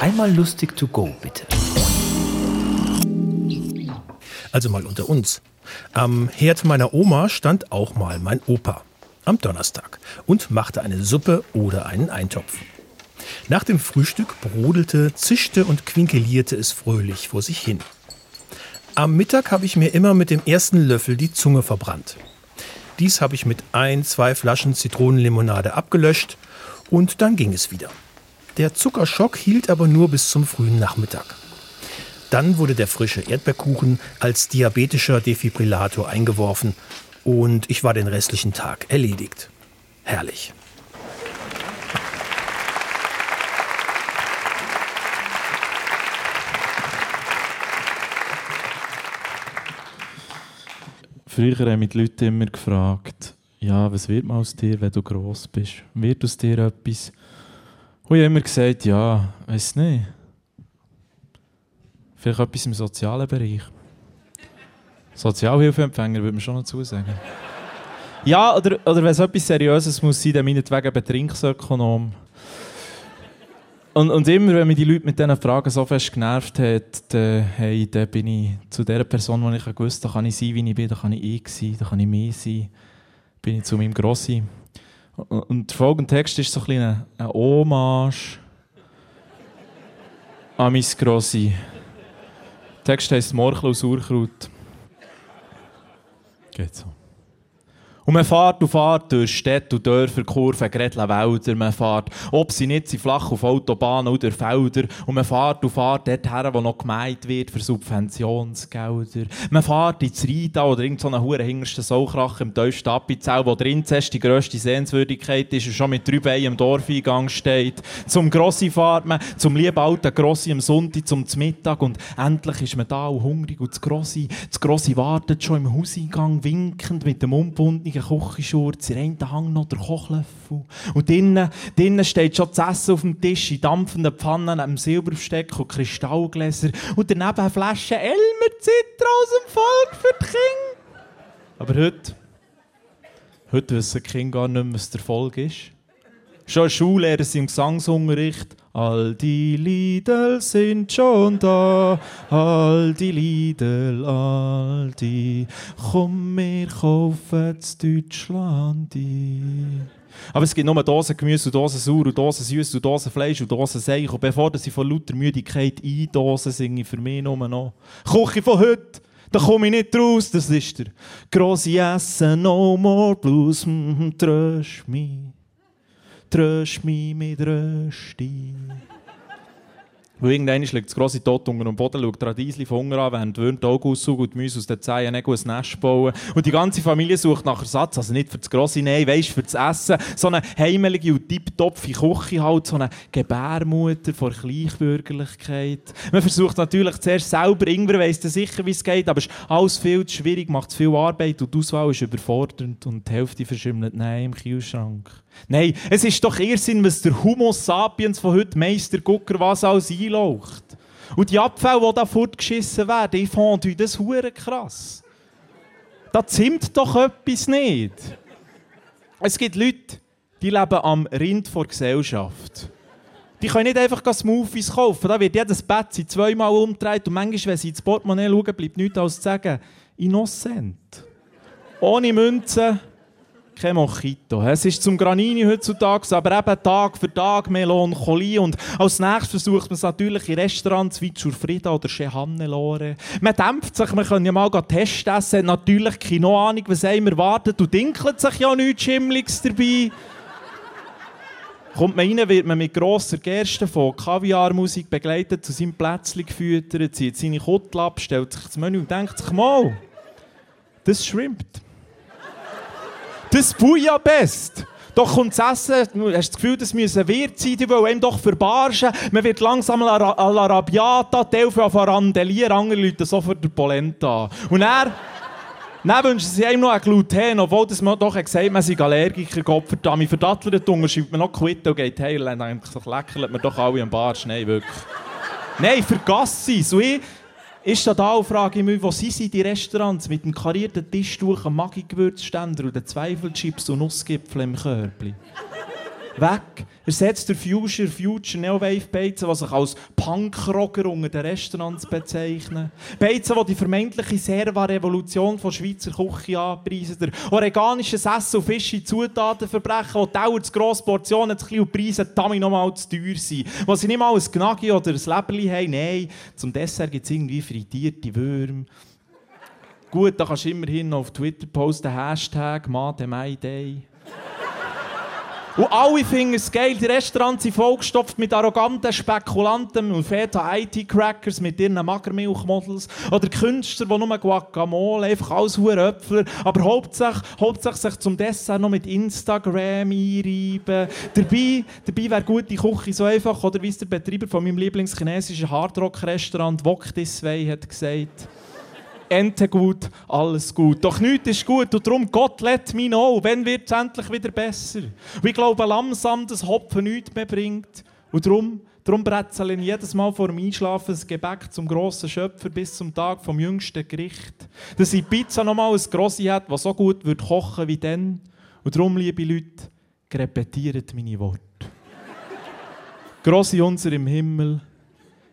Einmal lustig to go, bitte. Also mal unter uns. Am Herd meiner Oma stand auch mal mein Opa am Donnerstag und machte eine Suppe oder einen Eintopf. Nach dem Frühstück brodelte, zischte und quinkelierte es fröhlich vor sich hin. Am Mittag habe ich mir immer mit dem ersten Löffel die Zunge verbrannt. Dies habe ich mit ein, zwei Flaschen Zitronenlimonade abgelöscht und dann ging es wieder. Der Zuckerschock hielt aber nur bis zum frühen Nachmittag. Dann wurde der frische Erdbeerkuchen als diabetischer Defibrillator eingeworfen und ich war den restlichen Tag erledigt. Herrlich. Früher haben mich die Leute immer gefragt, ja, was wird man aus dir, wenn du gross bist? Wird aus dir etwas? Ich habe immer gesagt, ja, weiß nicht. Vielleicht etwas im sozialen Bereich. Sozialhilfeempfänger würde man schon dazu sagen. Ja, oder, oder wenn es etwas Seriöses muss sein, dann meinetwegen Betrinkensökonom. Und, und immer, wenn mich die Leute mit diesen Fragen so fest genervt haben, dann, hey, dann bin ich zu der Person, die ich gewusst habe, da kann ich sein, wie ich bin, da kann ich ich sein, da kann ich mehr sein, bin ich zu meinem Grossi. Und, der folgende Text ist so ein eine, eine Hommage an mein Grossi. Der Text heisst Morchel aus Urkraut. Geht so. Und man fährt und fährt durch Städte und Dörfer, Kurven, Gretler, Wälder. Man fährt, ob sie nicht sind, flach auf Autobahnen oder Felder. Und man fährt und fährt dorthin, wo noch gemeint wird für Subventionsgelder. Man fährt ins Rhein oder irgendeine hure hingerste Saukrach im tiefsten Appenzell, wo Inzest die grösste Sehenswürdigkeit ist und schon mit drei Beinen am Dorfeingang steht. Zum Grossi fährt man, zum lieben alten Grossi am Sonntag, zum Mittag und endlich ist man da und hungrig und das Grossi, das Grossi wartet schon im Hauseingang, winkend mit dem unbundenen ordentlichen Küchenschurz, in einem Hang noch der Kochlöffel. Und drinnen, drinnen steht schon das Essen auf dem Tisch, in dampfenden Pfannen, einem Silberbesteck und Kristallgläser. Und daneben eine Flasche Elmer Zitra aus dem Volk für die Kinder. Aber heute, heute wissen die Kinder gar nicht mehr, was der Volk ist. Schon Schullehrer sind im Gesangsunterricht. All die Lieder sind schon da, all die Lieder, all die. Komm, wir kaufen zu Deutschland. Aber es gibt nur Dosen Gemüse Dosen Sauer Dosen Süß Dosen Fleisch und Dosen Seich. Und bevor sie von lauter Müdigkeit eindosen, singe ich für mich nur noch Küche von heute. Da komme ich nicht raus, das ist der grosse Essen, no more blues, mm, tröst mich tröst mich mit Rösti. Weil irgendwann liegt das grosse Tod unter dem Boden, schaut Radiesli von Hunger an, während Würm die Augen aussaugen und die Mäuse aus den Zehen ein Nest bauen. Und die ganze Familie sucht nach Ersatz, also nicht für das grosse Nein, weisst für das Essen, so eine heimelige und tipptopfe Küche halt, so eine Gebärmutter vor Gleichbürgerlichkeit. Man versucht natürlich zuerst selber, irgendwer weiss dann sicher, wie es geht, aber es ist alles viel zu schwierig, macht zu viel Arbeit und die Auswahl ist überfordernd und die Hälfte verschimmelt Nein im Kühlschrank. Nein, es ist doch Irrsinn, was der Homo sapiens von heute Meister Gucker was alles einlaucht. Und die Abfälle, die da fortgeschissen werden, ich fand das hure krass. Da zimmt doch etwas nicht. Es gibt Leute, die leben am Rind vor Gesellschaft. Die können nicht einfach Smoothies kaufen. Da wird jedes Bett zweimal umgedreht und manchmal, wenn sie ins Portemonnaie schauen, bleibt nichts als zu sagen, innocent. Ohne Münzen kein Mojito. Es ist zum Granini heutzutage, aber eben Tag für Tag Melancholie. Und als nächstes versucht man es natürlich in Restaurants wie Frida oder Chez Hannelore. Man dämpft sich, man kann ja mal testen essen, natürlich keine Ahnung, was einem erwartet und dinkelt sich ja nichts Schimmliges dabei. Kommt man rein, wird man mit grosser Gerste von Kaviarmusik begleitet, zu seinem Plätzchen gefüttert, zieht seine Kuttel ab, stellt sich das Menü und denkt sich mal, das schwimmt. Das Bouillabaisse. Doch kommt das Essen, du hast das Gefühl, das müssen Wirt sein, die wollen ihm doch verbarschen. Man wird langsam à la Rabiata, Teil von Randelier, andere Leute sofort der Polenta. Und er... Dann wünschen sie ihm noch ein Gluten, obwohl das man doch gesagt hat, man sei Allergiker, Gott verdammt. Für Datteln schreibt man noch Quitten und geht heil. Dann denkt sich, leckert man doch alle am Barsch. Nein, wirklich. Nein, vergass sie. So ich, ist da da und frage ich mich, wo sind die Restaurants mit dem karierten Tischtuch, dem Maggi-Gewürzständer und den Zweifelchips und Nussgipfeln im Körbli? Weg. Ersetzt der Future, Future Neowave Beizen, die sich als Punkrocker unter den Restaurants bezeichnen. Beizen, die die vermeintliche Serva-Revolution von Schweizer Küche anpreisen. Der oreganische Sessel Fische Zutaten verbrechen, dauert zu grosse Portionen zu klein und Preise damit noch mal zu teuer sind. Wo sie nicht mal ein Gnagi oder ein Leberli haben, nein, zum Dessert gibt es irgendwie frittierte Würmer. Gut, da kannst du immerhin auf Twitter posten, Hashtag Made My Day. Und alle finden es geil. Die Restaurants sind vollgestopft mit arroganten Spekulanten und Feta-IT-Crackers mit ihren Magermilchmodels. Oder Künstler, die nur Guacamole, einfach alles Äpfel. Aber hauptsächlich, hauptsächlich sich zum Dessert noch mit Instagram einreiben. Dabei, dabei wäre gute Küche so einfach, oder wie es der Betreiber von meinem Lieblingschinesischen Hardrock-Restaurant Wok This hat gesagt. Ente gut, alles gut. Doch nichts ist gut und darum, Gott let me know, wenn wird es endlich wieder besser. Und ich glaube langsam, dass Hopfen nichts mehr bringt. Und darum, darum brezel ich jedes Mal vor dem Einschlafen das Gebäck zum grossen Schöpfer bis zum Tag vom jüngsten Gericht. Dass ich Pizza noch mal ein Grossi hat, was so gut wird kochen wie dann. Und darum, liebe Leute, repetiert meine Worte. Grossi unser im Himmel,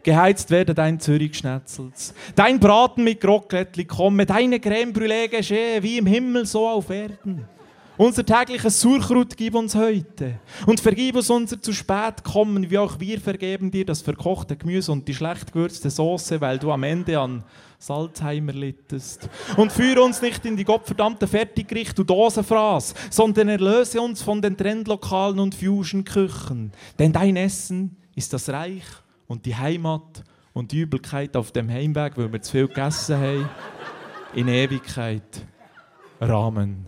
Geheizt werde dein Zürich-Schnetzels. Dein Braten mit Krokettli komme, deine Creme Brûlée geschehe, wie im Himmel, so auf Erden. Unser tägliches Surkrut gib uns heute und vergib uns unser zu spät kommen, wie auch wir vergeben dir das verkochte Gemüse und die schlecht gewürzte Soße, weil du am Ende an Salzheimer littest. Und führe uns nicht in die gottverdammte Fertiggericht und Dosenfraß, sondern erlöse uns von den Trendlokalen und Fusion-Küchen. Denn dein Essen ist das Reich und die Heimat und die Übelkeit auf dem Heimweg, weil wir zu viel gegessen haben, in Ewigkeit. Rahmen.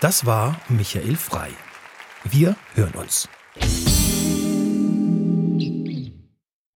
Das war Michael Frei. Wir hören uns.